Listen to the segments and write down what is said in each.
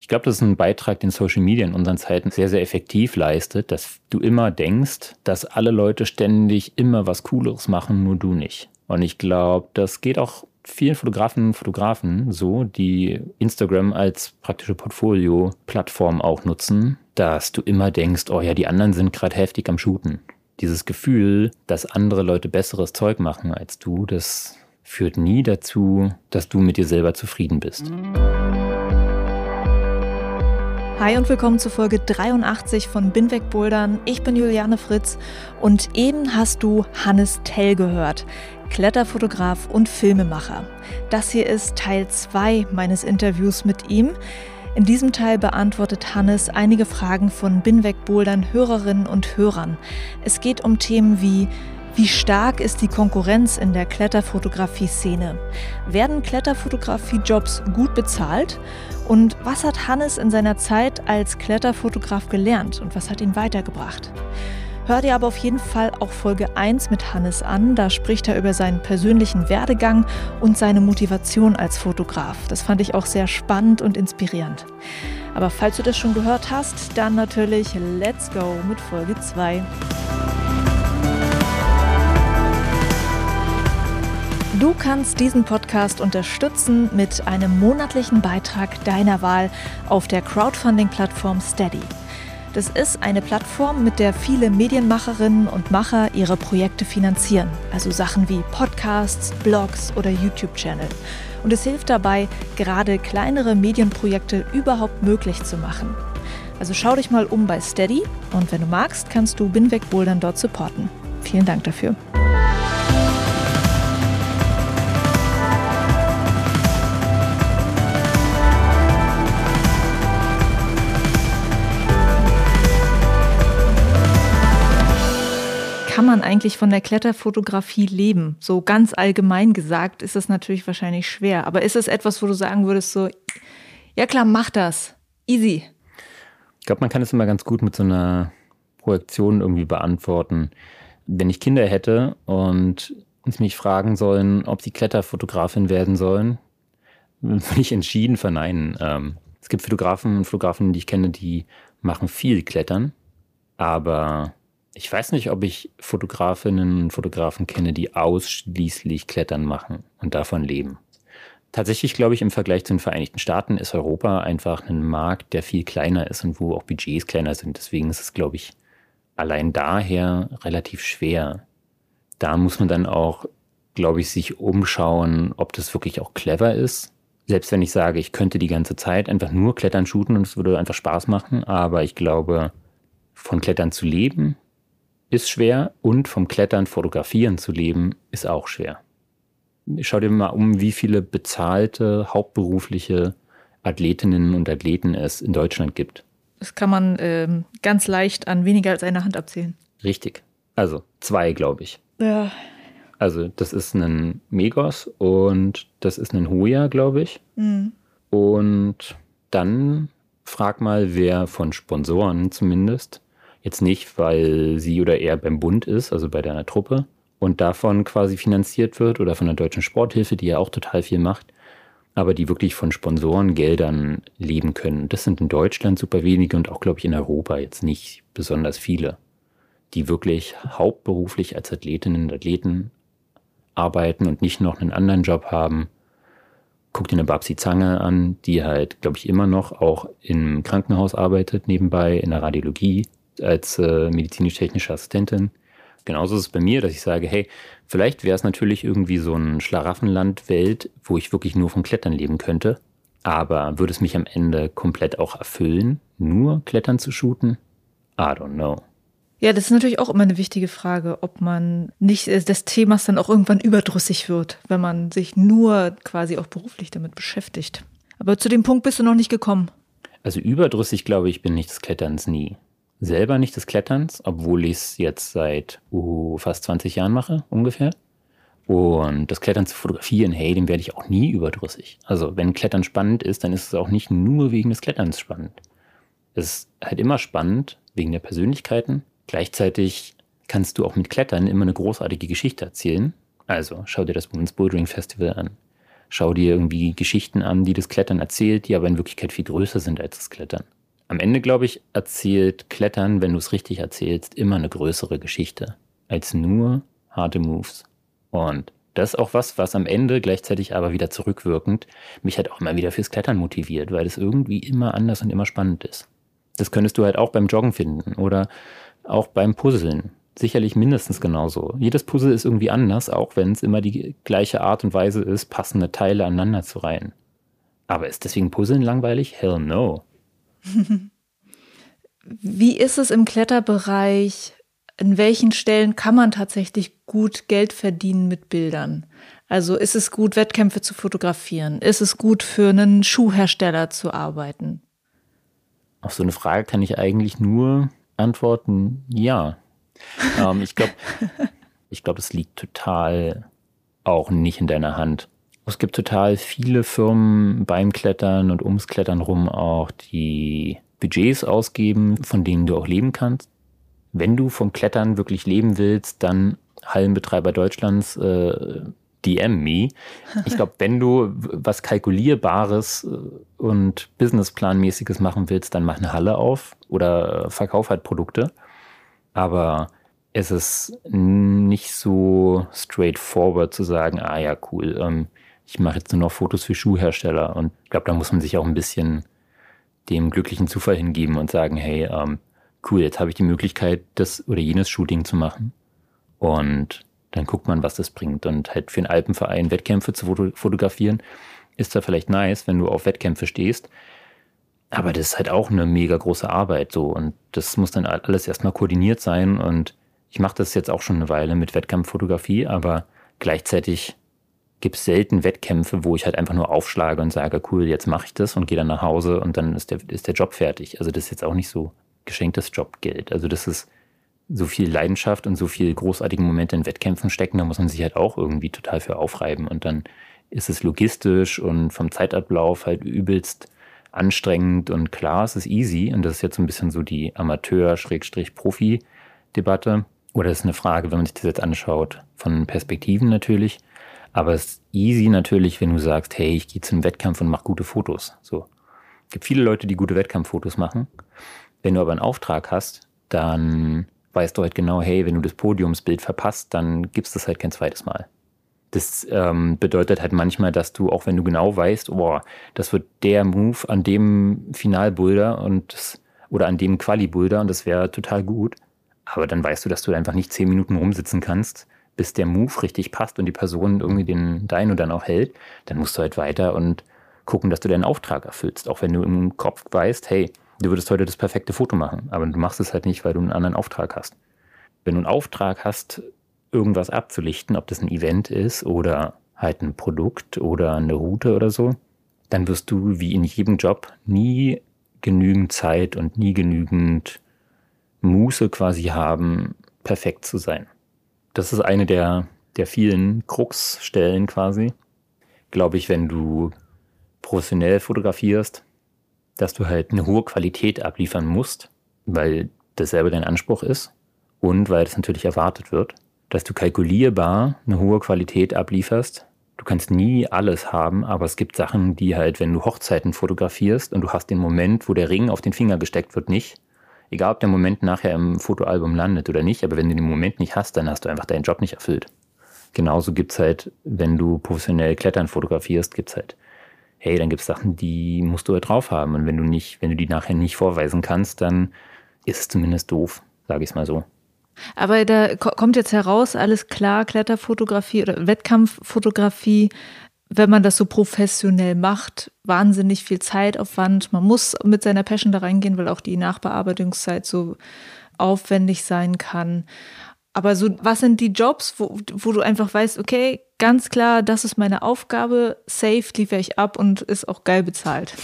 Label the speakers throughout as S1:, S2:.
S1: Ich glaube, das ist ein Beitrag, den Social Media in unseren Zeiten sehr, sehr effektiv leistet, dass du immer denkst, dass alle Leute ständig immer was Cooleres machen, nur du nicht. Und ich glaube, das geht auch vielen Fotografen und Fotografen so, die Instagram als praktische Portfolio-Plattform auch nutzen, dass du immer denkst, oh ja, die anderen sind gerade heftig am Shooten. Dieses Gefühl, dass andere Leute besseres Zeug machen als du, das führt nie dazu, dass du mit dir selber zufrieden bist.
S2: Hi und willkommen zu Folge 83 von Binweg Bouldern. Ich bin Juliane Fritz und eben hast du Hannes Tell gehört, Kletterfotograf und Filmemacher. Das hier ist Teil 2 meines Interviews mit ihm. In diesem Teil beantwortet Hannes einige Fragen von Binweg Bouldern Hörerinnen und Hörern. Es geht um Themen wie wie stark ist die Konkurrenz in der Kletterfotografie-Szene? Werden Kletterfotografie-Jobs gut bezahlt? Und was hat Hannes in seiner Zeit als Kletterfotograf gelernt und was hat ihn weitergebracht? Hör dir aber auf jeden Fall auch Folge 1 mit Hannes an. Da spricht er über seinen persönlichen Werdegang und seine Motivation als Fotograf. Das fand ich auch sehr spannend und inspirierend. Aber falls du das schon gehört hast, dann natürlich Let's Go mit Folge 2. Du kannst diesen Podcast unterstützen mit einem monatlichen Beitrag deiner Wahl auf der Crowdfunding-Plattform Steady. Das ist eine Plattform, mit der viele Medienmacherinnen und Macher ihre Projekte finanzieren, also Sachen wie Podcasts, Blogs oder YouTube-Channel. Und es hilft dabei, gerade kleinere Medienprojekte überhaupt möglich zu machen. Also schau dich mal um bei Steady und wenn du magst, kannst du Binweg Bouldern dort supporten. Vielen Dank dafür. Man eigentlich von der Kletterfotografie leben? So ganz allgemein gesagt ist es natürlich wahrscheinlich schwer. Aber ist es etwas, wo du sagen würdest, so, ja klar, mach das. Easy.
S1: Ich glaube, man kann es immer ganz gut mit so einer Projektion irgendwie beantworten. Wenn ich Kinder hätte und mich fragen sollen, ob sie Kletterfotografin werden sollen, würde ich entschieden verneinen. Ähm, es gibt Fotografen und Fotografen, die ich kenne, die machen viel Klettern, aber ich weiß nicht, ob ich Fotografinnen und Fotografen kenne, die ausschließlich Klettern machen und davon leben. Tatsächlich glaube ich, im Vergleich zu den Vereinigten Staaten ist Europa einfach ein Markt, der viel kleiner ist und wo auch Budgets kleiner sind. Deswegen ist es, glaube ich, allein daher relativ schwer. Da muss man dann auch, glaube ich, sich umschauen, ob das wirklich auch clever ist. Selbst wenn ich sage, ich könnte die ganze Zeit einfach nur Klettern shooten und es würde einfach Spaß machen, aber ich glaube, von Klettern zu leben ist schwer und vom Klettern fotografieren zu leben ist auch schwer. Schau dir mal um, wie viele bezahlte, hauptberufliche Athletinnen und Athleten es in Deutschland gibt.
S2: Das kann man äh, ganz leicht an weniger als einer Hand abzählen.
S1: Richtig. Also zwei, glaube ich.
S2: Ja.
S1: Also das ist ein Megos und das ist ein Hoya, glaube ich. Mhm. Und dann frag mal, wer von Sponsoren zumindest Jetzt nicht, weil sie oder er beim Bund ist, also bei deiner Truppe, und davon quasi finanziert wird oder von der deutschen Sporthilfe, die ja auch total viel macht, aber die wirklich von Sponsorengeldern leben können. Das sind in Deutschland super wenige und auch, glaube ich, in Europa jetzt nicht besonders viele, die wirklich hauptberuflich als Athletinnen und Athleten arbeiten und nicht noch einen anderen Job haben. Guck dir eine Babsi Zange an, die halt, glaube ich, immer noch auch im Krankenhaus arbeitet, nebenbei in der Radiologie als äh, medizinisch-technische Assistentin. Genauso ist es bei mir, dass ich sage, hey, vielleicht wäre es natürlich irgendwie so ein Schlaraffenland-Welt, wo ich wirklich nur vom Klettern leben könnte. Aber würde es mich am Ende komplett auch erfüllen, nur Klettern zu shooten? I don't know.
S2: Ja, das ist natürlich auch immer eine wichtige Frage, ob man nicht äh, des Themas dann auch irgendwann überdrüssig wird, wenn man sich nur quasi auch beruflich damit beschäftigt. Aber zu dem Punkt bist du noch nicht gekommen.
S1: Also überdrüssig, glaube ich, bin ich des Kletterns nie. Selber nicht des Kletterns, obwohl ich es jetzt seit uh, fast 20 Jahren mache, ungefähr. Und das Klettern zu fotografieren, hey, dem werde ich auch nie überdrüssig. Also wenn Klettern spannend ist, dann ist es auch nicht nur wegen des Kletterns spannend. Es ist halt immer spannend wegen der Persönlichkeiten. Gleichzeitig kannst du auch mit Klettern immer eine großartige Geschichte erzählen. Also schau dir das Women's Bouldering Festival an. Schau dir irgendwie Geschichten an, die das Klettern erzählt, die aber in Wirklichkeit viel größer sind als das Klettern. Am Ende, glaube ich, erzählt Klettern, wenn du es richtig erzählst, immer eine größere Geschichte als nur harte Moves. Und das ist auch was, was am Ende gleichzeitig aber wieder zurückwirkend mich halt auch immer wieder fürs Klettern motiviert, weil es irgendwie immer anders und immer spannend ist. Das könntest du halt auch beim Joggen finden oder auch beim Puzzeln. Sicherlich mindestens genauso. Jedes Puzzle ist irgendwie anders, auch wenn es immer die gleiche Art und Weise ist, passende Teile aneinander zu reihen. Aber ist deswegen Puzzeln langweilig? Hell no.
S2: Wie ist es im Kletterbereich in welchen Stellen kann man tatsächlich gut Geld verdienen mit Bildern? Also ist es gut, Wettkämpfe zu fotografieren? Ist es gut, für einen Schuhhersteller zu arbeiten?
S1: Auf so eine Frage kann ich eigentlich nur antworten, ja. ähm, ich glaube, ich glaube, es liegt total auch nicht in deiner Hand. Es gibt total viele Firmen beim Klettern und ums Klettern rum auch, die Budgets ausgeben, von denen du auch leben kannst wenn du vom Klettern wirklich leben willst, dann Hallenbetreiber Deutschlands, äh, DM me. Ich glaube, wenn du was Kalkulierbares äh, und Businessplanmäßiges machen willst, dann mach eine Halle auf oder verkauf halt Produkte. Aber es ist nicht so straightforward zu sagen, ah ja, cool, ähm, ich mache jetzt nur noch Fotos für Schuhhersteller. Und ich glaube, da muss man sich auch ein bisschen dem glücklichen Zufall hingeben und sagen, hey, ähm, cool, jetzt habe ich die Möglichkeit, das oder jenes Shooting zu machen. Und dann guckt man, was das bringt. Und halt für einen Alpenverein Wettkämpfe zu fotografieren, ist zwar vielleicht nice, wenn du auf Wettkämpfe stehst, aber das ist halt auch eine mega große Arbeit so. Und das muss dann alles erstmal koordiniert sein. Und ich mache das jetzt auch schon eine Weile mit Wettkampffotografie, aber gleichzeitig gibt es selten Wettkämpfe, wo ich halt einfach nur aufschlage und sage, cool, jetzt mache ich das und gehe dann nach Hause und dann ist der, ist der Job fertig. Also das ist jetzt auch nicht so geschenktes Jobgeld. Also das ist so viel Leidenschaft und so viel großartige Momente in Wettkämpfen stecken, da muss man sich halt auch irgendwie total für aufreiben. Und dann ist es logistisch und vom Zeitablauf halt übelst anstrengend und klar, es ist easy. Und das ist jetzt so ein bisschen so die Amateur-Profi-Debatte. Oder ist eine Frage, wenn man sich das jetzt anschaut, von Perspektiven natürlich. Aber es ist easy natürlich, wenn du sagst, hey, ich gehe zu einem Wettkampf und mache gute Fotos. So. Es gibt viele Leute, die gute Wettkampffotos machen. Wenn du aber einen Auftrag hast, dann weißt du halt genau, hey, wenn du das Podiumsbild verpasst, dann gibst du es halt kein zweites Mal. Das ähm, bedeutet halt manchmal, dass du, auch wenn du genau weißt, boah, das wird der Move an dem Finalboulder und das, oder an dem Quali-Boulder und das wäre total gut. Aber dann weißt du, dass du einfach nicht zehn Minuten rumsitzen kannst, bis der Move richtig passt und die Person irgendwie den Deino dann auch hält. Dann musst du halt weiter und gucken, dass du deinen Auftrag erfüllst. Auch wenn du im Kopf weißt, hey, Du würdest heute das perfekte Foto machen, aber du machst es halt nicht, weil du einen anderen Auftrag hast. Wenn du einen Auftrag hast, irgendwas abzulichten, ob das ein Event ist oder halt ein Produkt oder eine Route oder so, dann wirst du wie in jedem Job nie genügend Zeit und nie genügend Muße quasi haben, perfekt zu sein. Das ist eine der, der vielen Krux-Stellen quasi. Glaube ich, wenn du professionell fotografierst, dass du halt eine hohe Qualität abliefern musst, weil das selber dein Anspruch ist und weil das natürlich erwartet wird, dass du kalkulierbar eine hohe Qualität ablieferst. Du kannst nie alles haben, aber es gibt Sachen, die halt, wenn du Hochzeiten fotografierst und du hast den Moment, wo der Ring auf den Finger gesteckt wird, nicht. Egal, ob der Moment nachher im Fotoalbum landet oder nicht, aber wenn du den Moment nicht hast, dann hast du einfach deinen Job nicht erfüllt. Genauso gibt's halt, wenn du professionell Klettern fotografierst, gibt's halt hey, dann gibt es Sachen, die musst du ja drauf haben. Und wenn du nicht, wenn du die nachher nicht vorweisen kannst, dann ist es zumindest doof, sage ich es mal so.
S2: Aber da kommt jetzt heraus, alles klar, Kletterfotografie oder Wettkampffotografie, wenn man das so professionell macht, wahnsinnig viel Zeitaufwand. Man muss mit seiner Passion da reingehen, weil auch die Nachbearbeitungszeit so aufwendig sein kann. Aber so, was sind die Jobs, wo, wo du einfach weißt, okay, ganz klar, das ist meine Aufgabe, safe liefere ich ab und ist auch geil bezahlt?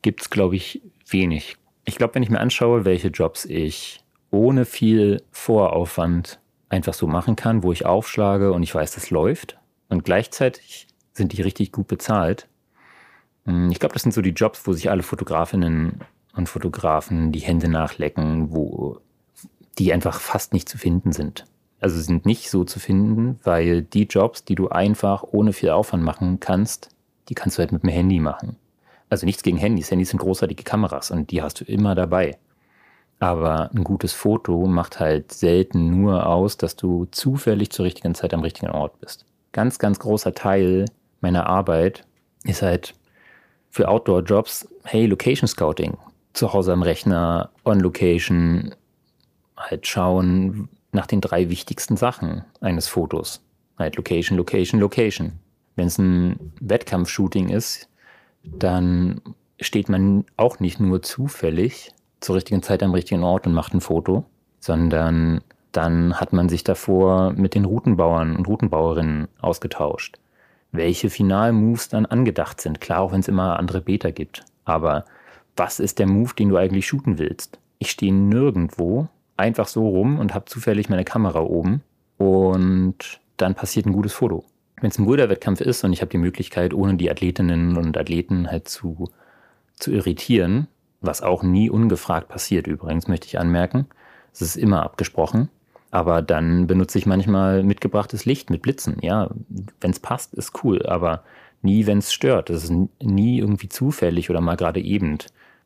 S1: Gibt es, glaube ich, wenig. Ich glaube, wenn ich mir anschaue, welche Jobs ich ohne viel Voraufwand einfach so machen kann, wo ich aufschlage und ich weiß, das läuft und gleichzeitig sind die richtig gut bezahlt. Hm, ich glaube, das sind so die Jobs, wo sich alle Fotografinnen und Fotografen die Hände nachlecken, wo die einfach fast nicht zu finden sind. Also sind nicht so zu finden, weil die Jobs, die du einfach ohne viel Aufwand machen kannst, die kannst du halt mit dem Handy machen. Also nichts gegen Handys. Handys sind großartige Kameras und die hast du immer dabei. Aber ein gutes Foto macht halt selten nur aus, dass du zufällig zur richtigen Zeit am richtigen Ort bist. Ganz, ganz großer Teil meiner Arbeit ist halt für Outdoor-Jobs, hey, Location Scouting. Zu Hause am Rechner, on Location, halt schauen nach den drei wichtigsten Sachen eines Fotos. Halt Location, Location, Location. Wenn es ein Wettkampfshooting ist, dann steht man auch nicht nur zufällig zur richtigen Zeit am richtigen Ort und macht ein Foto, sondern dann hat man sich davor mit den Routenbauern und Routenbauerinnen ausgetauscht, welche Finalmoves dann angedacht sind. Klar, auch wenn es immer andere Beta gibt. Aber was ist der Move, den du eigentlich shooten willst? Ich stehe nirgendwo einfach so rum und habe zufällig meine Kamera oben und dann passiert ein gutes Foto wenn es ein Boulder-Wettkampf ist und ich habe die Möglichkeit, ohne die Athletinnen und Athleten halt zu, zu irritieren, was auch nie ungefragt passiert übrigens, möchte ich anmerken. Es ist immer abgesprochen. Aber dann benutze ich manchmal mitgebrachtes Licht mit Blitzen. Ja, wenn es passt, ist cool, aber nie, wenn es stört. Das ist nie irgendwie zufällig oder mal gerade eben.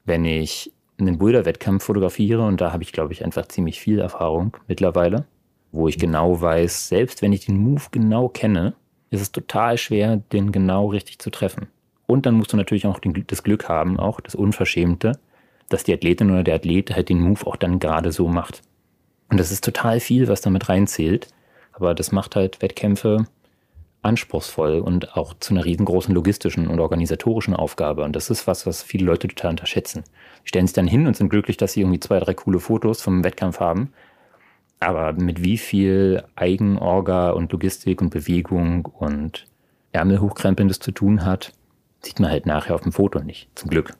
S1: Wenn ich einen Boulder-Wettkampf fotografiere, und da habe ich, glaube ich, einfach ziemlich viel Erfahrung mittlerweile, wo ich genau weiß, selbst wenn ich den Move genau kenne, ist es total schwer, den genau richtig zu treffen. Und dann musst du natürlich auch das Glück haben, auch das Unverschämte, dass die Athletin oder der Athlet halt den Move auch dann gerade so macht. Und das ist total viel, was damit reinzählt. Aber das macht halt Wettkämpfe anspruchsvoll und auch zu einer riesengroßen logistischen und organisatorischen Aufgabe. Und das ist was, was viele Leute total unterschätzen. Die stellen sich dann hin und sind glücklich, dass sie irgendwie zwei, drei coole Fotos vom Wettkampf haben. Aber mit wie viel Eigenorga und Logistik und Bewegung und Ärmel hochkrempeln das zu tun hat, sieht man halt nachher auf dem Foto nicht, zum Glück.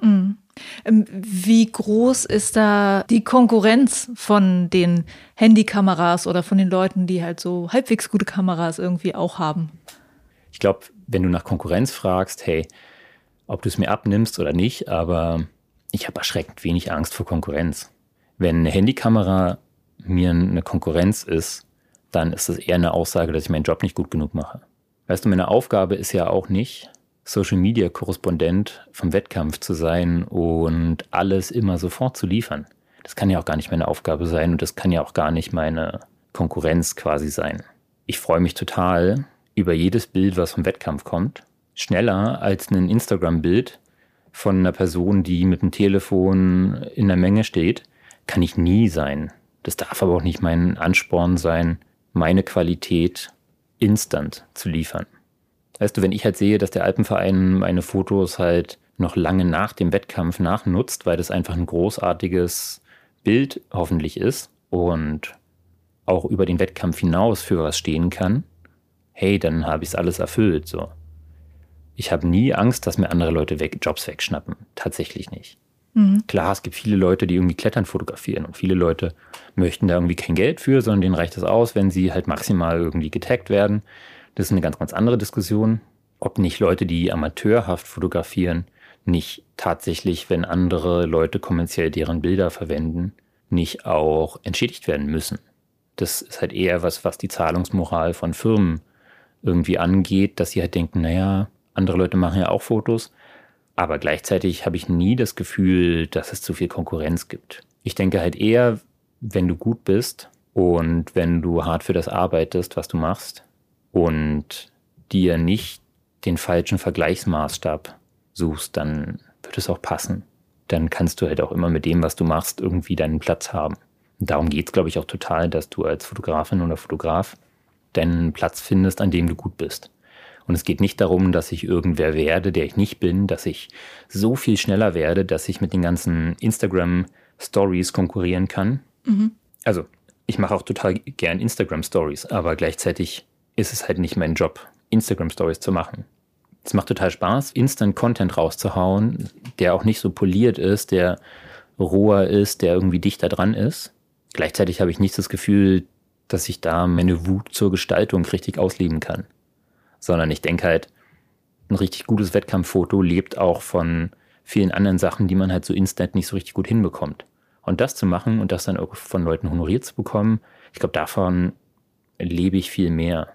S2: Mhm. Wie groß ist da die Konkurrenz von den Handykameras oder von den Leuten, die halt so halbwegs gute Kameras irgendwie auch haben?
S1: Ich glaube, wenn du nach Konkurrenz fragst, hey, ob du es mir abnimmst oder nicht, aber ich habe erschreckend wenig Angst vor Konkurrenz. Wenn eine Handykamera mir eine Konkurrenz ist, dann ist das eher eine Aussage, dass ich meinen Job nicht gut genug mache. Weißt du, meine Aufgabe ist ja auch nicht, Social Media Korrespondent vom Wettkampf zu sein und alles immer sofort zu liefern. Das kann ja auch gar nicht meine Aufgabe sein und das kann ja auch gar nicht meine Konkurrenz quasi sein. Ich freue mich total über jedes Bild, was vom Wettkampf kommt. Schneller als ein Instagram-Bild von einer Person, die mit dem Telefon in der Menge steht, kann ich nie sein. Das darf aber auch nicht mein Ansporn sein, meine Qualität instant zu liefern. Weißt du, wenn ich halt sehe, dass der Alpenverein meine Fotos halt noch lange nach dem Wettkampf nachnutzt, weil das einfach ein großartiges Bild hoffentlich ist und auch über den Wettkampf hinaus für was stehen kann, hey, dann habe ich es alles erfüllt. So. Ich habe nie Angst, dass mir andere Leute weg, Jobs wegschnappen. Tatsächlich nicht. Mhm. Klar, es gibt viele Leute, die irgendwie Klettern fotografieren und viele Leute möchten da irgendwie kein Geld für, sondern denen reicht es aus, wenn sie halt maximal irgendwie getaggt werden. Das ist eine ganz, ganz andere Diskussion. Ob nicht Leute, die amateurhaft fotografieren, nicht tatsächlich, wenn andere Leute kommerziell deren Bilder verwenden, nicht auch entschädigt werden müssen. Das ist halt eher was, was die Zahlungsmoral von Firmen irgendwie angeht, dass sie halt denken, naja, andere Leute machen ja auch Fotos, aber gleichzeitig habe ich nie das Gefühl, dass es zu viel Konkurrenz gibt. Ich denke halt eher, wenn du gut bist und wenn du hart für das arbeitest, was du machst und dir nicht den falschen Vergleichsmaßstab suchst, dann wird es auch passen. Dann kannst du halt auch immer mit dem, was du machst, irgendwie deinen Platz haben. Und darum geht es, glaube ich, auch total, dass du als Fotografin oder Fotograf deinen Platz findest, an dem du gut bist. Und es geht nicht darum, dass ich irgendwer werde, der ich nicht bin, dass ich so viel schneller werde, dass ich mit den ganzen Instagram-Stories konkurrieren kann. Mhm. Also, ich mache auch total gern Instagram-Stories, aber gleichzeitig ist es halt nicht mein Job, Instagram-Stories zu machen. Es macht total Spaß, Instant-Content rauszuhauen, der auch nicht so poliert ist, der roher ist, der irgendwie dichter dran ist. Gleichzeitig habe ich nicht das Gefühl, dass ich da meine Wut zur Gestaltung richtig ausleben kann. Sondern ich denke halt, ein richtig gutes Wettkampffoto lebt auch von vielen anderen Sachen, die man halt so instant nicht so richtig gut hinbekommt. Und das zu machen und das dann auch von Leuten honoriert zu bekommen, ich glaube, davon lebe ich viel mehr.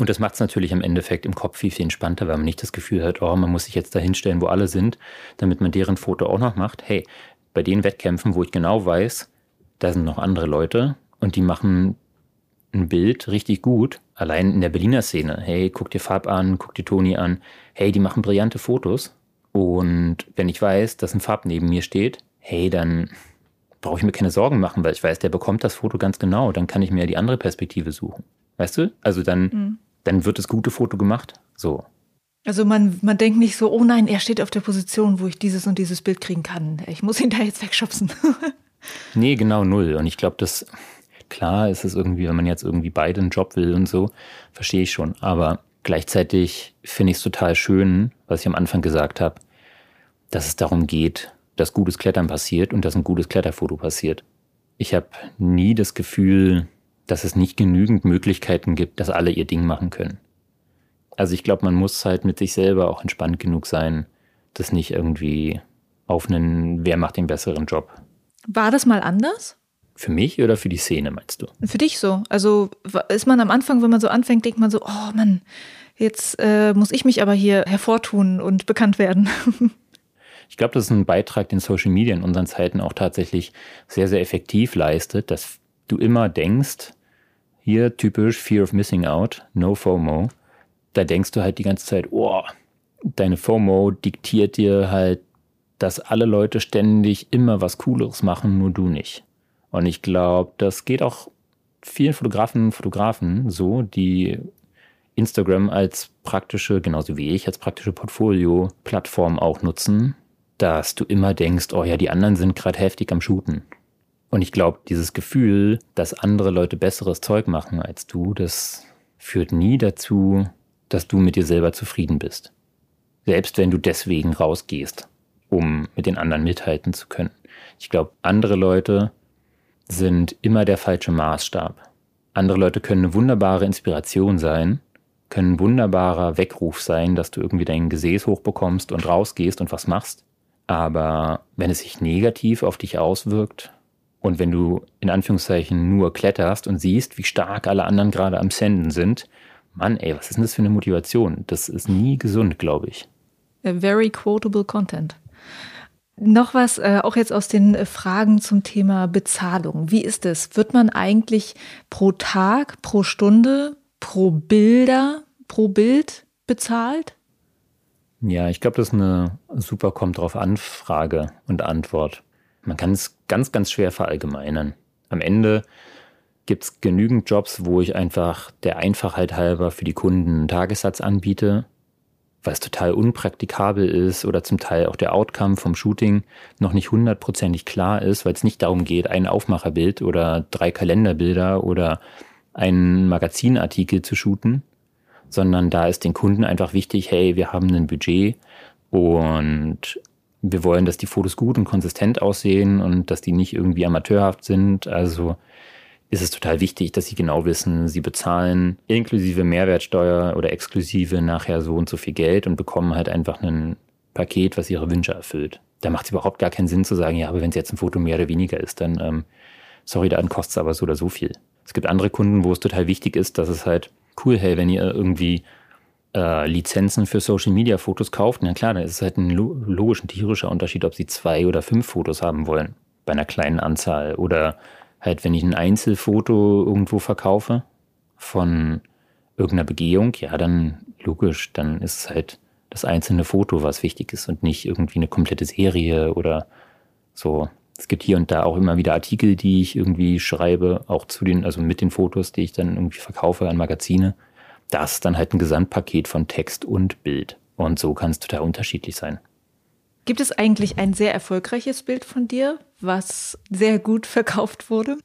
S1: Und das macht es natürlich im Endeffekt im Kopf viel, viel entspannter, weil man nicht das Gefühl hat, oh, man muss sich jetzt da hinstellen, wo alle sind, damit man deren Foto auch noch macht. Hey, bei den Wettkämpfen, wo ich genau weiß, da sind noch andere Leute und die machen ein Bild richtig gut, allein in der Berliner Szene. Hey, guck dir Farb an, guck dir Toni an. Hey, die machen brillante Fotos. Und wenn ich weiß, dass ein Farb neben mir steht, hey, dann brauche ich mir keine Sorgen machen, weil ich weiß, der bekommt das Foto ganz genau. Dann kann ich mir die andere Perspektive suchen. Weißt du? Also dann, mhm. Dann wird das gute Foto gemacht. So.
S2: Also man, man denkt nicht so, oh nein, er steht auf der Position, wo ich dieses und dieses Bild kriegen kann. Ich muss ihn da jetzt wegschubsen.
S1: nee, genau null. Und ich glaube, das, klar ist es irgendwie, wenn man jetzt irgendwie beide einen Job will und so, verstehe ich schon. Aber gleichzeitig finde ich es total schön, was ich am Anfang gesagt habe, dass es darum geht, dass gutes Klettern passiert und dass ein gutes Kletterfoto passiert. Ich habe nie das Gefühl, dass es nicht genügend Möglichkeiten gibt, dass alle ihr Ding machen können. Also ich glaube, man muss halt mit sich selber auch entspannt genug sein, das nicht irgendwie auf einen, wer macht den besseren Job.
S2: War das mal anders?
S1: Für mich oder für die Szene, meinst du?
S2: Für dich so. Also ist man am Anfang, wenn man so anfängt, denkt man so, oh Mann, jetzt äh, muss ich mich aber hier hervortun und bekannt werden.
S1: ich glaube, das ist ein Beitrag, den Social Media in unseren Zeiten auch tatsächlich sehr, sehr effektiv leistet, dass du immer denkst, hier typisch Fear of Missing Out, No FOMO. Da denkst du halt die ganze Zeit, oh, deine FOMO diktiert dir halt, dass alle Leute ständig immer was Cooleres machen, nur du nicht. Und ich glaube, das geht auch vielen Fotografen und Fotografen so, die Instagram als praktische, genauso wie ich, als praktische Portfolio-Plattform auch nutzen, dass du immer denkst, oh ja, die anderen sind gerade heftig am Shooten. Und ich glaube, dieses Gefühl, dass andere Leute besseres Zeug machen als du, das führt nie dazu, dass du mit dir selber zufrieden bist. Selbst wenn du deswegen rausgehst, um mit den anderen mithalten zu können. Ich glaube, andere Leute sind immer der falsche Maßstab. Andere Leute können eine wunderbare Inspiration sein, können ein wunderbarer Weckruf sein, dass du irgendwie dein Gesäß hochbekommst und rausgehst und was machst. Aber wenn es sich negativ auf dich auswirkt und wenn du in Anführungszeichen nur kletterst und siehst, wie stark alle anderen gerade am Senden sind, Mann, ey, was ist denn das für eine Motivation? Das ist nie gesund, glaube ich.
S2: A very quotable content. Noch was, äh, auch jetzt aus den äh, Fragen zum Thema Bezahlung. Wie ist es? Wird man eigentlich pro Tag, pro Stunde, pro Bilder, pro Bild bezahlt?
S1: Ja, ich glaube, das ist eine super kommt drauf an Frage und Antwort. Man kann es ganz, ganz schwer verallgemeinern. Am Ende gibt es genügend Jobs, wo ich einfach der Einfachheit halber für die Kunden einen Tagessatz anbiete es total unpraktikabel ist oder zum Teil auch der Outcome vom Shooting noch nicht hundertprozentig klar ist, weil es nicht darum geht, ein Aufmacherbild oder drei Kalenderbilder oder einen Magazinartikel zu shooten, sondern da ist den Kunden einfach wichtig, hey, wir haben ein Budget und wir wollen, dass die Fotos gut und konsistent aussehen und dass die nicht irgendwie amateurhaft sind. Also ist es total wichtig, dass sie genau wissen, sie bezahlen inklusive Mehrwertsteuer oder exklusive nachher so und so viel Geld und bekommen halt einfach ein Paket, was ihre Wünsche erfüllt. Da macht es überhaupt gar keinen Sinn zu sagen, ja, aber wenn es jetzt ein Foto mehr oder weniger ist, dann, ähm, sorry, dann kostet es aber so oder so viel. Es gibt andere Kunden, wo es total wichtig ist, dass es halt cool, hey, wenn ihr irgendwie äh, Lizenzen für Social Media Fotos kauft, na klar, dann ist es halt ein logisch, ein tierischer Unterschied, ob sie zwei oder fünf Fotos haben wollen bei einer kleinen Anzahl oder halt, wenn ich ein Einzelfoto irgendwo verkaufe von irgendeiner Begehung, ja, dann logisch, dann ist es halt das einzelne Foto, was wichtig ist und nicht irgendwie eine komplette Serie oder so. Es gibt hier und da auch immer wieder Artikel, die ich irgendwie schreibe, auch zu den, also mit den Fotos, die ich dann irgendwie verkaufe an Magazine. Das ist dann halt ein Gesamtpaket von Text und Bild. Und so kann es total unterschiedlich sein.
S2: Gibt es eigentlich ein sehr erfolgreiches Bild von dir, was sehr gut verkauft wurde?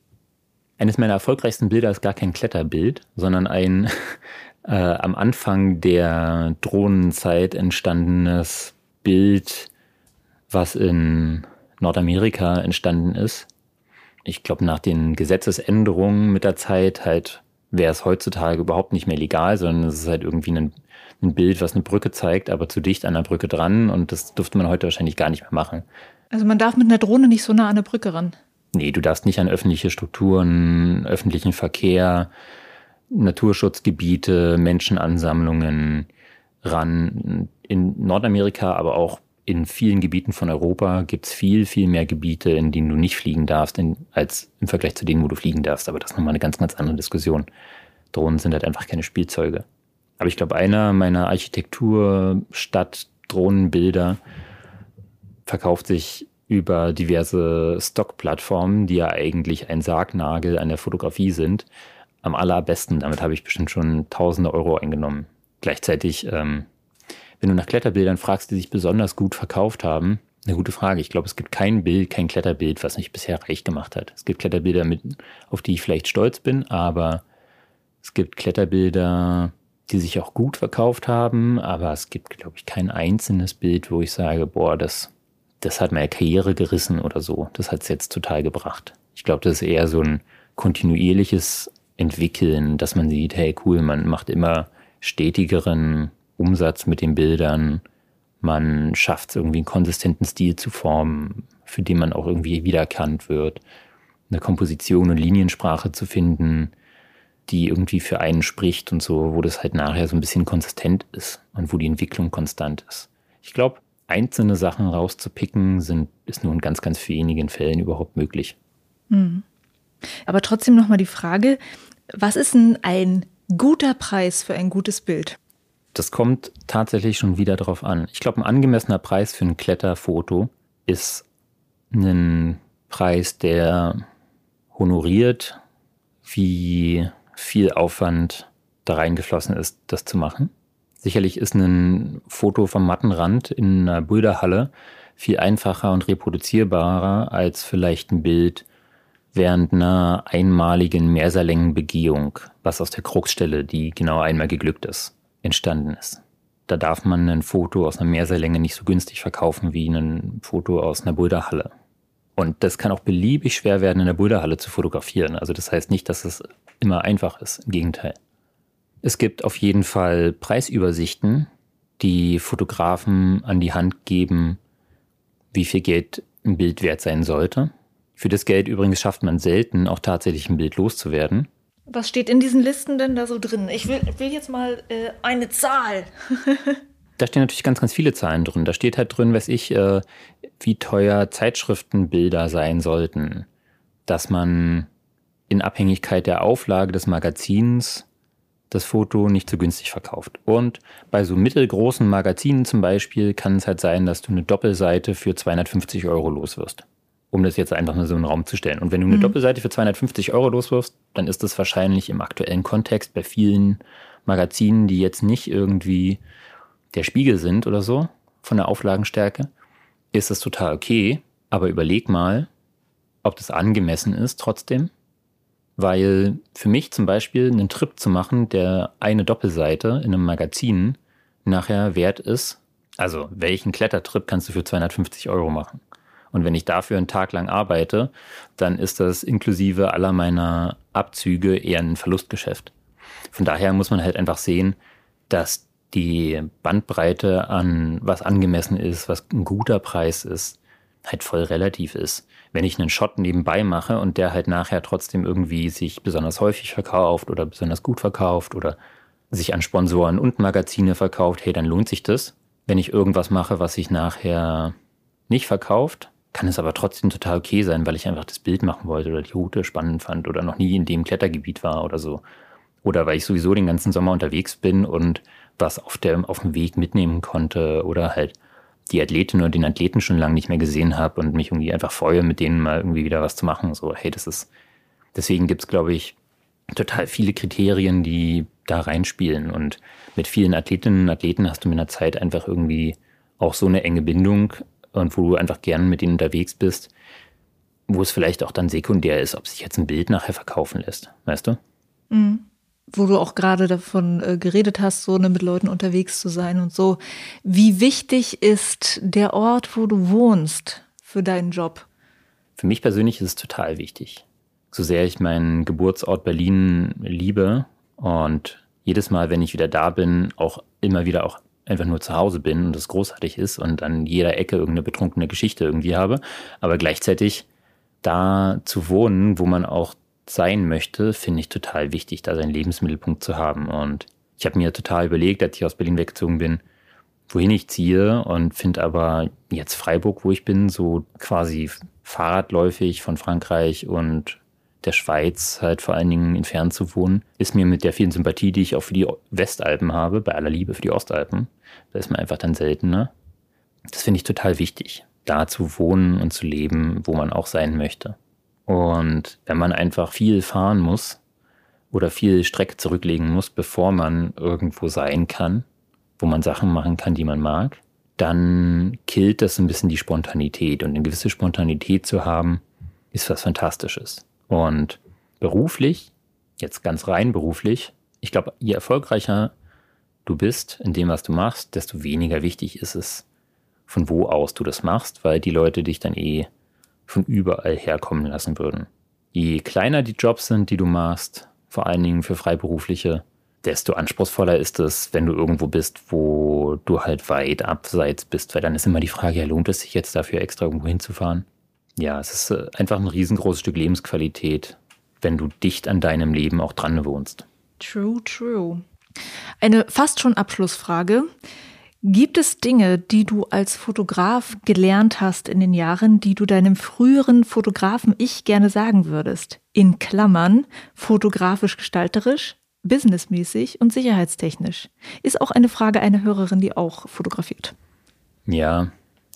S1: Eines meiner erfolgreichsten Bilder ist gar kein Kletterbild, sondern ein äh, am Anfang der Drohnenzeit entstandenes Bild, was in Nordamerika entstanden ist. Ich glaube, nach den Gesetzesänderungen mit der Zeit halt wäre es heutzutage überhaupt nicht mehr legal, sondern es ist halt irgendwie ein, ein Bild, was eine Brücke zeigt, aber zu dicht an der Brücke dran und das dürfte man heute wahrscheinlich gar nicht mehr machen.
S2: Also man darf mit einer Drohne nicht so nah an der Brücke ran.
S1: Nee, du darfst nicht an öffentliche Strukturen, öffentlichen Verkehr, Naturschutzgebiete, Menschenansammlungen ran. In Nordamerika, aber auch in vielen Gebieten von Europa gibt es viel, viel mehr Gebiete, in denen du nicht fliegen darfst, in, als im Vergleich zu denen, wo du fliegen darfst. Aber das ist nochmal eine ganz, ganz andere Diskussion. Drohnen sind halt einfach keine Spielzeuge. Aber ich glaube, einer meiner Architektur-Stadt-Drohnenbilder verkauft sich über diverse Stock-Plattformen, die ja eigentlich ein Sargnagel an der Fotografie sind, am allerbesten. Damit habe ich bestimmt schon tausende Euro eingenommen. Gleichzeitig ähm, wenn du nach Kletterbildern fragst, die sich besonders gut verkauft haben, eine gute Frage. Ich glaube, es gibt kein Bild, kein Kletterbild, was mich bisher reich gemacht hat. Es gibt Kletterbilder, mit, auf die ich vielleicht stolz bin, aber es gibt Kletterbilder, die sich auch gut verkauft haben, aber es gibt, glaube ich, kein einzelnes Bild, wo ich sage, boah, das, das hat meine Karriere gerissen oder so. Das hat es jetzt total gebracht. Ich glaube, das ist eher so ein kontinuierliches Entwickeln, dass man sieht, hey, cool, man macht immer stetigeren Umsatz mit den Bildern. Man schafft es irgendwie einen konsistenten Stil zu formen, für den man auch irgendwie wiedererkannt wird. Eine Komposition und Liniensprache zu finden, die irgendwie für einen spricht und so, wo das halt nachher so ein bisschen konsistent ist und wo die Entwicklung konstant ist. Ich glaube, einzelne Sachen rauszupicken, sind, ist nur in ganz, ganz wenigen Fällen überhaupt möglich.
S2: Hm. Aber trotzdem nochmal die Frage, was ist denn ein guter Preis für ein gutes Bild?
S1: Das kommt tatsächlich schon wieder drauf an. Ich glaube, ein angemessener Preis für ein Kletterfoto ist ein Preis, der honoriert, wie viel Aufwand da reingeflossen ist, das zu machen. Sicherlich ist ein Foto vom Mattenrand in einer Bilderhalle viel einfacher und reproduzierbarer als vielleicht ein Bild während einer einmaligen Mehrserlängenbegehung, was aus der Kruxstelle, die genau einmal geglückt ist entstanden ist. Da darf man ein Foto aus einer Mehrserlänge nicht so günstig verkaufen wie ein Foto aus einer Boulderhalle. Und das kann auch beliebig schwer werden, in der Boulderhalle zu fotografieren. Also das heißt nicht, dass es immer einfach ist. Im Gegenteil. Es gibt auf jeden Fall Preisübersichten, die Fotografen an die Hand geben, wie viel Geld ein Bild wert sein sollte. Für das Geld übrigens schafft man selten, auch tatsächlich ein Bild loszuwerden.
S2: Was steht in diesen Listen denn da so drin? Ich will, will jetzt mal äh, eine Zahl.
S1: da stehen natürlich ganz, ganz viele Zahlen drin. Da steht halt drin, weiß ich, äh, wie teuer Zeitschriftenbilder sein sollten. Dass man in Abhängigkeit der Auflage des Magazins das Foto nicht so günstig verkauft. Und bei so mittelgroßen Magazinen zum Beispiel kann es halt sein, dass du eine Doppelseite für 250 Euro los wirst um das jetzt einfach nur so in den Raum zu stellen. Und wenn du eine mhm. Doppelseite für 250 Euro loswirfst, dann ist das wahrscheinlich im aktuellen Kontext bei vielen Magazinen, die jetzt nicht irgendwie der Spiegel sind oder so, von der Auflagenstärke, ist das total okay. Aber überleg mal, ob das angemessen ist trotzdem. Weil für mich zum Beispiel einen Trip zu machen, der eine Doppelseite in einem Magazin nachher wert ist, also welchen Klettertrip kannst du für 250 Euro machen? Und wenn ich dafür einen Tag lang arbeite, dann ist das inklusive aller meiner Abzüge eher ein Verlustgeschäft. Von daher muss man halt einfach sehen, dass die Bandbreite an was angemessen ist, was ein guter Preis ist, halt voll relativ ist. Wenn ich einen Shot nebenbei mache und der halt nachher trotzdem irgendwie sich besonders häufig verkauft oder besonders gut verkauft oder sich an Sponsoren und Magazine verkauft, hey, dann lohnt sich das. Wenn ich irgendwas mache, was sich nachher nicht verkauft, kann es aber trotzdem total okay sein, weil ich einfach das Bild machen wollte oder die Route spannend fand oder noch nie in dem Klettergebiet war oder so. Oder weil ich sowieso den ganzen Sommer unterwegs bin und was auf, der, auf dem Weg mitnehmen konnte oder halt die Athletin oder den Athleten schon lange nicht mehr gesehen habe und mich irgendwie einfach freue, mit denen mal irgendwie wieder was zu machen. So, hey, das ist, deswegen gibt's glaube ich, total viele Kriterien, die da reinspielen. Und mit vielen Athletinnen und Athleten hast du mit einer Zeit einfach irgendwie auch so eine enge Bindung, und wo du einfach gern mit ihnen unterwegs bist, wo es vielleicht auch dann sekundär ist, ob sich jetzt ein Bild nachher verkaufen lässt, weißt du?
S2: Mhm. Wo du auch gerade davon äh, geredet hast, so ne, mit Leuten unterwegs zu sein und so. Wie wichtig ist der Ort, wo du wohnst für deinen Job?
S1: Für mich persönlich ist es total wichtig. So sehr ich meinen Geburtsort Berlin liebe und jedes Mal, wenn ich wieder da bin, auch immer wieder auch einfach nur zu Hause bin und es großartig ist und an jeder Ecke irgendeine betrunkene Geschichte irgendwie habe, aber gleichzeitig da zu wohnen, wo man auch sein möchte, finde ich total wichtig, da seinen Lebensmittelpunkt zu haben. Und ich habe mir total überlegt, als ich aus Berlin weggezogen bin, wohin ich ziehe und finde aber jetzt Freiburg, wo ich bin, so quasi fahrradläufig von Frankreich und der Schweiz halt vor allen Dingen entfernt zu wohnen, ist mir mit der vielen Sympathie, die ich auch für die Westalpen habe, bei aller Liebe für die Ostalpen, da ist man einfach dann seltener. Das finde ich total wichtig, da zu wohnen und zu leben, wo man auch sein möchte. Und wenn man einfach viel fahren muss oder viel Strecke zurücklegen muss, bevor man irgendwo sein kann, wo man Sachen machen kann, die man mag, dann killt das ein bisschen die Spontanität. Und eine gewisse Spontanität zu haben, ist was Fantastisches. Und beruflich, jetzt ganz rein beruflich, ich glaube, je erfolgreicher du bist in dem, was du machst, desto weniger wichtig ist es, von wo aus du das machst, weil die Leute dich dann eh von überall herkommen lassen würden. Je kleiner die Jobs sind, die du machst, vor allen Dingen für Freiberufliche, desto anspruchsvoller ist es, wenn du irgendwo bist, wo du halt weit abseits bist, weil dann ist immer die Frage, ja, lohnt es sich jetzt dafür extra irgendwo hinzufahren? Ja, es ist äh, einfach ein riesengroßes Stück Lebensqualität, wenn du dicht an deinem Leben auch dran wohnst.
S2: True, true. Eine fast schon Abschlussfrage. Gibt es Dinge, die du als Fotograf gelernt hast in den Jahren, die du deinem früheren Fotografen-Ich gerne sagen würdest? In Klammern, fotografisch gestalterisch, businessmäßig und sicherheitstechnisch. Ist auch eine Frage einer Hörerin, die auch fotografiert.
S1: Ja,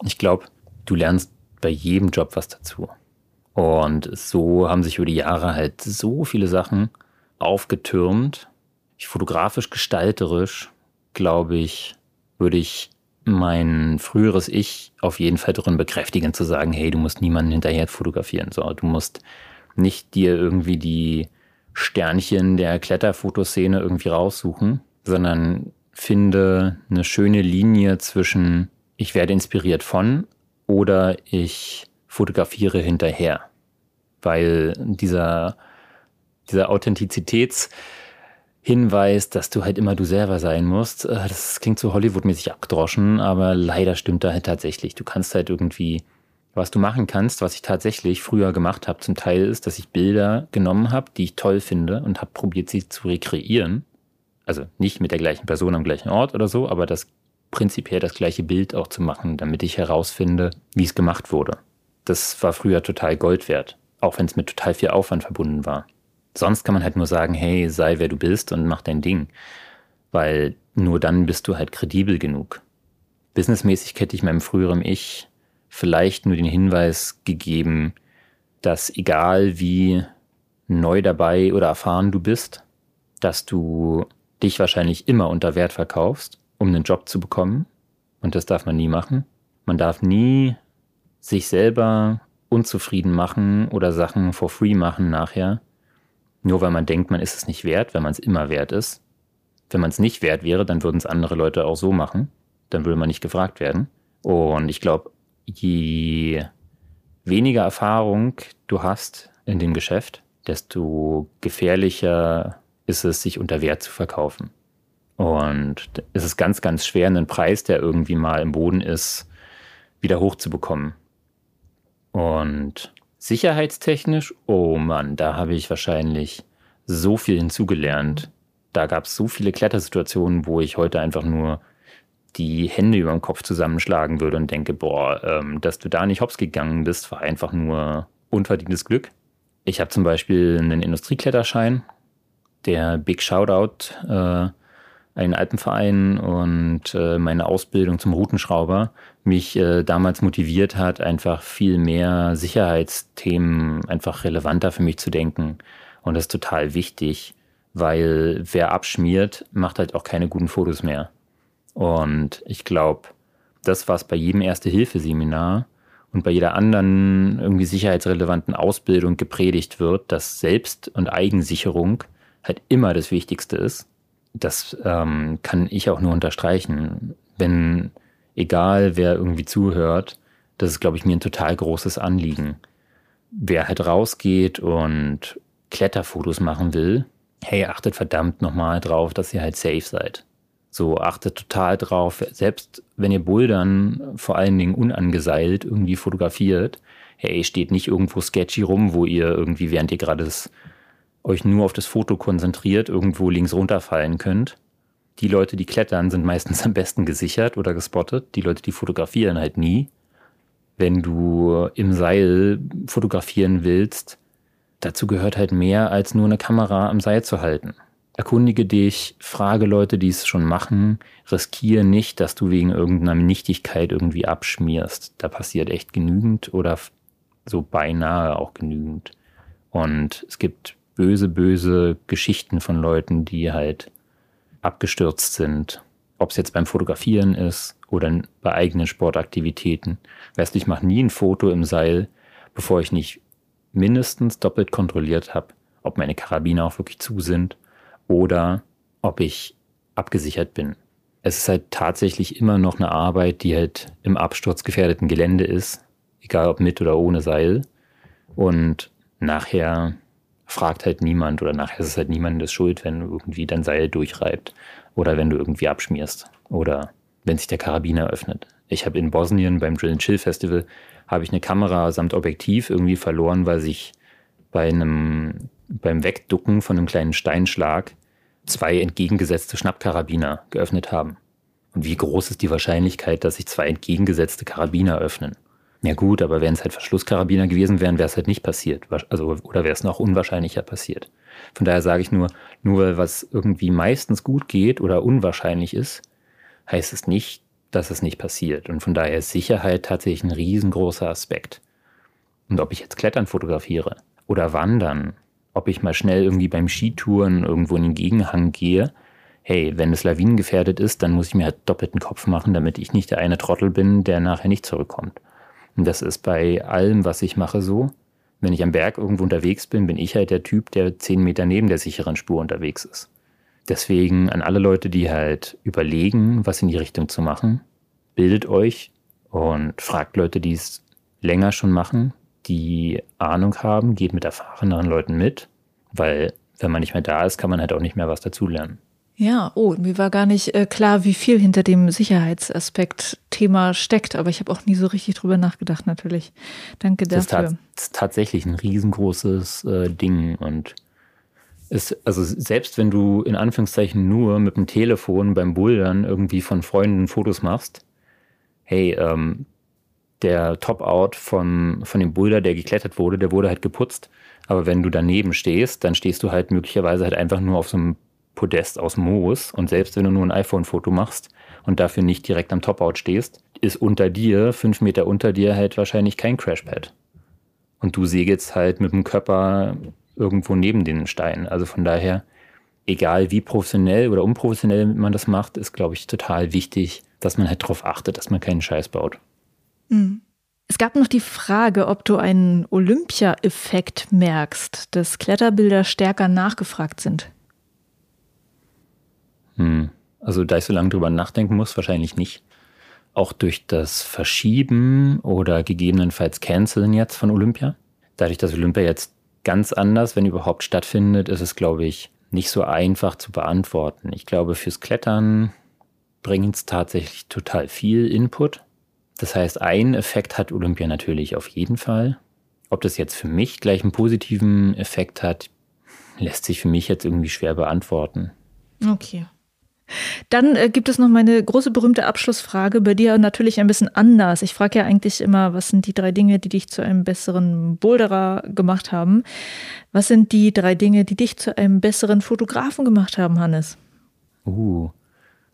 S1: ich glaube, du lernst bei jedem Job was dazu. Und so haben sich über die Jahre halt so viele Sachen aufgetürmt. Ich fotografisch gestalterisch, glaube ich, würde ich mein früheres Ich auf jeden Fall darin bekräftigen, zu sagen, hey, du musst niemanden hinterher fotografieren. So, du musst nicht dir irgendwie die Sternchen der Kletterfotoszene irgendwie raussuchen, sondern finde eine schöne Linie zwischen ich werde inspiriert von oder ich fotografiere hinterher. Weil dieser, dieser Authentizitäts- dass du halt immer du selber sein musst. Äh, das klingt so Hollywood-mäßig abgedroschen, aber leider stimmt da halt tatsächlich. Du kannst halt irgendwie, was du machen kannst, was ich tatsächlich früher gemacht habe, zum Teil ist, dass ich Bilder genommen habe, die ich toll finde und habe probiert, sie zu rekreieren. Also nicht mit der gleichen Person am gleichen Ort oder so, aber das prinzipiell das gleiche Bild auch zu machen, damit ich herausfinde, wie es gemacht wurde. Das war früher total Gold wert, auch wenn es mit total viel Aufwand verbunden war. Sonst kann man halt nur sagen, hey, sei wer du bist und mach dein Ding. Weil nur dann bist du halt kredibel genug. Businessmäßig hätte ich meinem früheren Ich vielleicht nur den Hinweis gegeben, dass egal wie neu dabei oder erfahren du bist, dass du dich wahrscheinlich immer unter Wert verkaufst, um einen Job zu bekommen. Und das darf man nie machen. Man darf nie sich selber unzufrieden machen oder Sachen for free machen nachher, nur weil man denkt, man ist es nicht wert, wenn man es immer wert ist. Wenn man es nicht wert wäre, dann würden es andere Leute auch so machen. Dann würde man nicht gefragt werden. Und ich glaube, je weniger Erfahrung du hast in dem Geschäft, desto gefährlicher ist es, sich unter Wert zu verkaufen. Und es ist ganz, ganz schwer, einen Preis, der irgendwie mal im Boden ist, wieder hochzubekommen. Und Sicherheitstechnisch, oh Mann, da habe ich wahrscheinlich so viel hinzugelernt. Da gab es so viele Klettersituationen, wo ich heute einfach nur die Hände über dem Kopf zusammenschlagen würde und denke, boah, ähm, dass du da nicht hops gegangen bist, war einfach nur unverdientes Glück. Ich habe zum Beispiel einen Industriekletterschein, der Big Shoutout äh, einen Alpenverein und äh, meine Ausbildung zum Routenschrauber mich äh, damals motiviert hat, einfach viel mehr Sicherheitsthemen einfach relevanter für mich zu denken. Und das ist total wichtig, weil wer abschmiert, macht halt auch keine guten Fotos mehr. Und ich glaube, das, was bei jedem Erste-Hilfe-Seminar und bei jeder anderen irgendwie sicherheitsrelevanten Ausbildung gepredigt wird, dass Selbst- und Eigensicherung halt immer das Wichtigste ist das ähm, kann ich auch nur unterstreichen. Wenn, egal wer irgendwie zuhört, Das ist, glaube ich, mir ein total großes Anliegen. Wer halt rausgeht und Kletterfotos machen will, hey, achtet verdammt nochmal drauf, dass ihr halt safe seid. So, achtet total drauf, selbst wenn ihr Bouldern vor allen Dingen unangeseilt irgendwie fotografiert, hey, steht nicht irgendwo sketchy rum, wo ihr irgendwie, während ihr gerade euch nur auf das Foto konzentriert, irgendwo links runterfallen könnt. Die Leute, die klettern, sind meistens am besten gesichert oder gespottet. Die Leute, die fotografieren, halt nie. Wenn du im Seil fotografieren willst, dazu gehört halt mehr als nur eine Kamera am Seil zu halten. Erkundige dich, frage Leute, die es schon machen, riskiere nicht, dass du wegen irgendeiner Nichtigkeit irgendwie abschmierst. Da passiert echt genügend oder so beinahe auch genügend. Und es gibt böse, böse Geschichten von Leuten, die halt abgestürzt sind. Ob es jetzt beim Fotografieren ist oder bei eigenen Sportaktivitäten. Weißt du, ich mache nie ein Foto im Seil, bevor ich nicht mindestens doppelt kontrolliert habe, ob meine Karabiner auch wirklich zu sind oder ob ich abgesichert bin. Es ist halt tatsächlich immer noch eine Arbeit, die halt im absturzgefährdeten Gelände ist, egal ob mit oder ohne Seil. Und nachher fragt halt niemand oder nachher ist es halt niemandes Schuld, wenn irgendwie dein Seil durchreibt oder wenn du irgendwie abschmierst oder wenn sich der Karabiner öffnet. Ich habe in Bosnien beim Drill and Chill Festival habe ich eine Kamera samt Objektiv irgendwie verloren, weil sich bei einem beim Wegducken von einem kleinen Steinschlag zwei entgegengesetzte Schnappkarabiner geöffnet haben. Und wie groß ist die Wahrscheinlichkeit, dass sich zwei entgegengesetzte Karabiner öffnen? Ja gut, aber wenn es halt Verschlusskarabiner gewesen wären, wäre es halt nicht passiert. Also, oder wäre es noch unwahrscheinlicher passiert. Von daher sage ich nur, nur weil was irgendwie meistens gut geht oder unwahrscheinlich ist, heißt es nicht, dass es nicht passiert. Und von daher ist Sicherheit tatsächlich ein riesengroßer Aspekt. Und ob ich jetzt Klettern fotografiere oder Wandern ob ich mal schnell irgendwie beim Skitouren irgendwo in den Gegenhang gehe, hey, wenn es lawinengefährdet ist, dann muss ich mir halt doppelten Kopf machen, damit ich nicht der eine Trottel bin, der nachher nicht zurückkommt. Und das ist bei allem, was ich mache, so. Wenn ich am Berg irgendwo unterwegs bin, bin ich halt der Typ, der zehn Meter neben der sicheren Spur unterwegs ist. Deswegen an alle Leute, die halt überlegen, was in die Richtung zu machen, bildet euch und fragt Leute, die es länger schon machen, die Ahnung haben, geht mit erfahreneren Leuten mit, weil wenn man nicht mehr da ist, kann man halt auch nicht mehr was dazulernen.
S2: Ja, oh, mir war gar nicht äh, klar, wie viel hinter dem Sicherheitsaspekt-Thema steckt, aber ich habe auch nie so richtig drüber nachgedacht, natürlich. Danke dafür.
S1: Das ist, das ist tatsächlich ein riesengroßes äh, Ding und ist, also selbst wenn du in Anführungszeichen nur mit dem Telefon beim Bouldern irgendwie von Freunden Fotos machst, hey, ähm, der Top-Out von, von dem Boulder, der geklettert wurde, der wurde halt geputzt. Aber wenn du daneben stehst, dann stehst du halt möglicherweise halt einfach nur auf so einem Podest aus Moos. Und selbst wenn du nur ein iPhone-Foto machst und dafür nicht direkt am Top-Out stehst, ist unter dir, fünf Meter unter dir, halt wahrscheinlich kein Crashpad. Und du segelst halt mit dem Körper irgendwo neben den Steinen. Also von daher, egal wie professionell oder unprofessionell man das macht, ist, glaube ich, total wichtig, dass man halt darauf achtet, dass man keinen Scheiß baut.
S2: Mhm. Es gab noch die Frage, ob du einen Olympia-Effekt merkst, dass Kletterbilder stärker nachgefragt sind.
S1: Hm. Also da ich so lange drüber nachdenken muss, wahrscheinlich nicht. Auch durch das Verschieben oder gegebenenfalls Canceln jetzt von Olympia. Dadurch, dass Olympia jetzt ganz anders, wenn überhaupt stattfindet, ist es, glaube ich, nicht so einfach zu beantworten. Ich glaube, fürs Klettern bringt es tatsächlich total viel Input das heißt, ein Effekt hat Olympia natürlich auf jeden Fall. Ob das jetzt für mich gleich einen positiven Effekt hat, lässt sich für mich jetzt irgendwie schwer beantworten.
S2: Okay. Dann äh, gibt es noch meine große berühmte Abschlussfrage, bei dir natürlich ein bisschen anders. Ich frage ja eigentlich immer, was sind die drei Dinge, die dich zu einem besseren Boulderer gemacht haben? Was sind die drei Dinge, die dich zu einem besseren Fotografen gemacht haben, Hannes?
S1: Uh,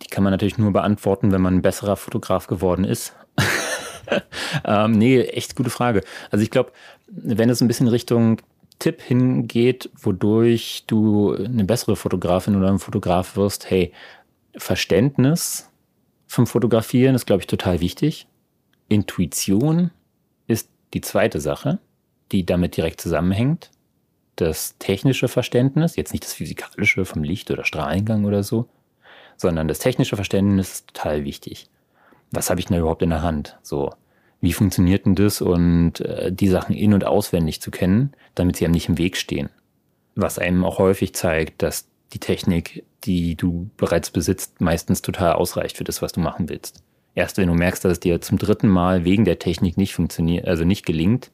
S1: die kann man natürlich nur beantworten, wenn man ein besserer Fotograf geworden ist. ähm, nee, echt gute Frage. Also ich glaube, wenn es ein bisschen Richtung Tipp hingeht, wodurch du eine bessere Fotografin oder ein Fotograf wirst, hey, Verständnis vom Fotografieren ist, glaube ich, total wichtig. Intuition ist die zweite Sache, die damit direkt zusammenhängt. Das technische Verständnis, jetzt nicht das physikalische vom Licht oder Strahlengang oder so, sondern das technische Verständnis ist total wichtig was habe ich denn überhaupt in der Hand? So, wie funktioniert denn das und äh, die Sachen in- und auswendig zu kennen, damit sie einem nicht im Weg stehen. Was einem auch häufig zeigt, dass die Technik, die du bereits besitzt, meistens total ausreicht für das, was du machen willst. Erst wenn du merkst, dass es dir zum dritten Mal wegen der Technik nicht funktioniert, also nicht gelingt,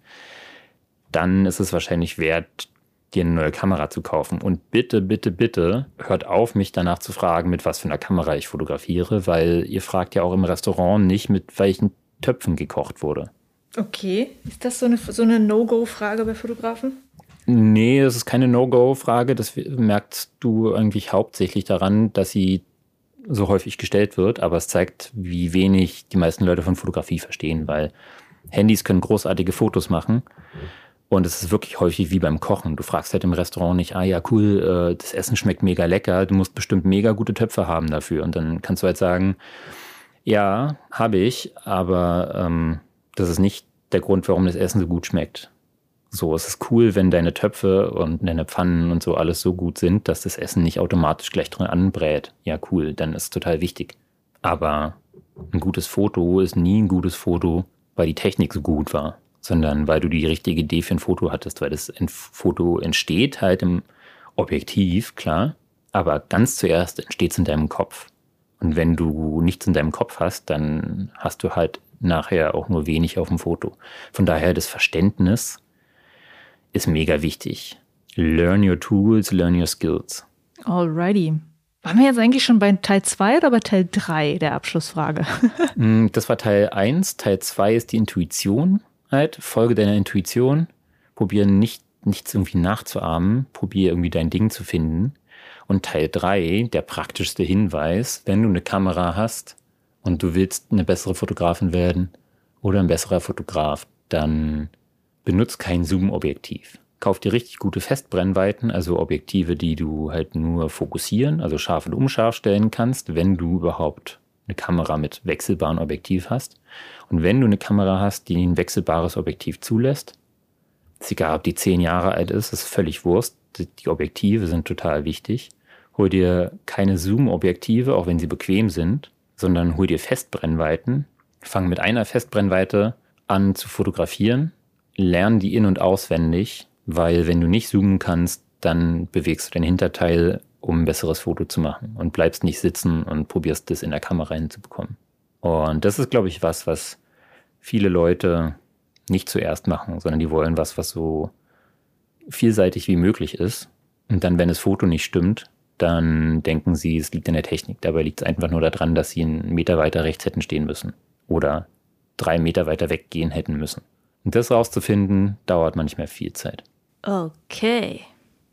S1: dann ist es wahrscheinlich wert, dir eine neue Kamera zu kaufen. Und bitte, bitte, bitte hört auf, mich danach zu fragen, mit was für einer Kamera ich fotografiere, weil ihr fragt ja auch im Restaurant nicht, mit welchen Töpfen gekocht wurde.
S2: Okay, ist das so eine, so eine No-Go-Frage bei Fotografen?
S1: Nee, das ist keine No-Go-Frage. Das merkst du eigentlich hauptsächlich daran, dass sie so häufig gestellt wird, aber es zeigt, wie wenig die meisten Leute von Fotografie verstehen, weil Handys können großartige Fotos machen. Und es ist wirklich häufig wie beim Kochen. Du fragst halt im Restaurant nicht, ah ja, cool, äh, das Essen schmeckt mega lecker, du musst bestimmt mega gute Töpfe haben dafür. Und dann kannst du halt sagen, ja, habe ich, aber ähm, das ist nicht der Grund, warum das Essen so gut schmeckt. So, es ist cool, wenn deine Töpfe und deine Pfannen und so alles so gut sind, dass das Essen nicht automatisch gleich drin anbrät. Ja, cool, dann ist es total wichtig. Aber ein gutes Foto ist nie ein gutes Foto, weil die Technik so gut war, sondern weil du die richtige Idee für ein Foto hattest, weil das Foto entsteht halt im Objektiv, klar, aber ganz zuerst entsteht es in deinem Kopf. Und wenn du nichts in deinem Kopf hast, dann hast du halt nachher auch nur wenig auf dem Foto. Von daher das Verständnis ist mega wichtig. Learn your tools, learn your skills.
S2: Alrighty. Waren wir jetzt eigentlich schon bei Teil 2 oder bei Teil 3 der Abschlussfrage?
S1: Mm, das war Teil 1. Teil 2 ist die Intuition. Halt, folge deiner Intuition. Probier nicht, nichts irgendwie nachzuahmen. Probier irgendwie dein Ding zu finden. Und Teil 3, der praktischste Hinweis, wenn du eine Kamera hast und du willst eine bessere Fotografin werden oder ein besserer Fotograf, dann benutzt kein Zoom-Objektiv. Kauf dir richtig gute Festbrennweiten, also Objektive, die du halt nur fokussieren, also scharf und unscharf stellen kannst, wenn du überhaupt eine Kamera mit wechselbarem Objektiv hast. Und wenn du eine Kamera hast, die ein wechselbares Objektiv zulässt, ist egal, ob die zehn Jahre alt ist, ist völlig Wurst. Die Objektive sind total wichtig. Hol dir keine Zoom-Objektive, auch wenn sie bequem sind, sondern hol dir Festbrennweiten. Fang mit einer Festbrennweite an zu fotografieren lern die in- und auswendig, weil wenn du nicht zoomen kannst, dann bewegst du den Hinterteil, um ein besseres Foto zu machen und bleibst nicht sitzen und probierst das in der Kamera hinzubekommen. Und das ist, glaube ich, was, was viele Leute nicht zuerst machen, sondern die wollen was, was so vielseitig wie möglich ist. Und dann, wenn das Foto nicht stimmt, dann denken sie, es liegt in der Technik. Dabei liegt es einfach nur daran, dass sie einen Meter weiter rechts hätten stehen müssen oder drei Meter weiter weggehen hätten müssen. Und das rauszufinden, dauert manchmal viel Zeit.
S2: Okay.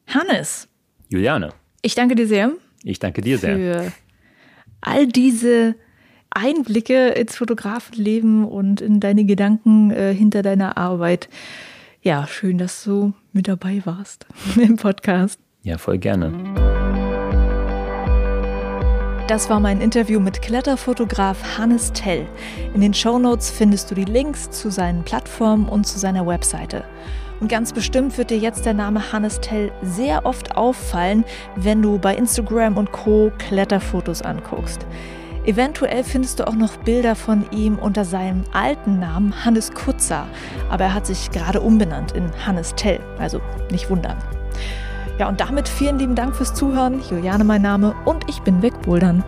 S2: Hannes.
S1: Juliane.
S2: Ich danke dir sehr.
S1: Ich danke dir sehr.
S2: Für all diese Einblicke ins Fotografenleben und in deine Gedanken äh, hinter deiner Arbeit. Ja, schön, dass du mit dabei warst im Podcast.
S1: Ja, voll gerne.
S2: Das war mein Interview mit Kletterfotograf Hannes Tell. In den Shownotes findest du die Links zu seinen Plattformen und zu seiner Webseite. Und ganz bestimmt wird dir jetzt der Name Hannes Tell sehr oft auffallen, wenn du bei Instagram und Co. Kletterfotos anguckst. Eventuell findest du auch noch Bilder von ihm unter seinem alten Namen Hannes Kutzer, aber er hat sich gerade umbenannt in Hannes Tell, also nicht wundern. Ja, und damit vielen lieben Dank fürs Zuhören. Juliane mein Name und ich bin wegbouldern.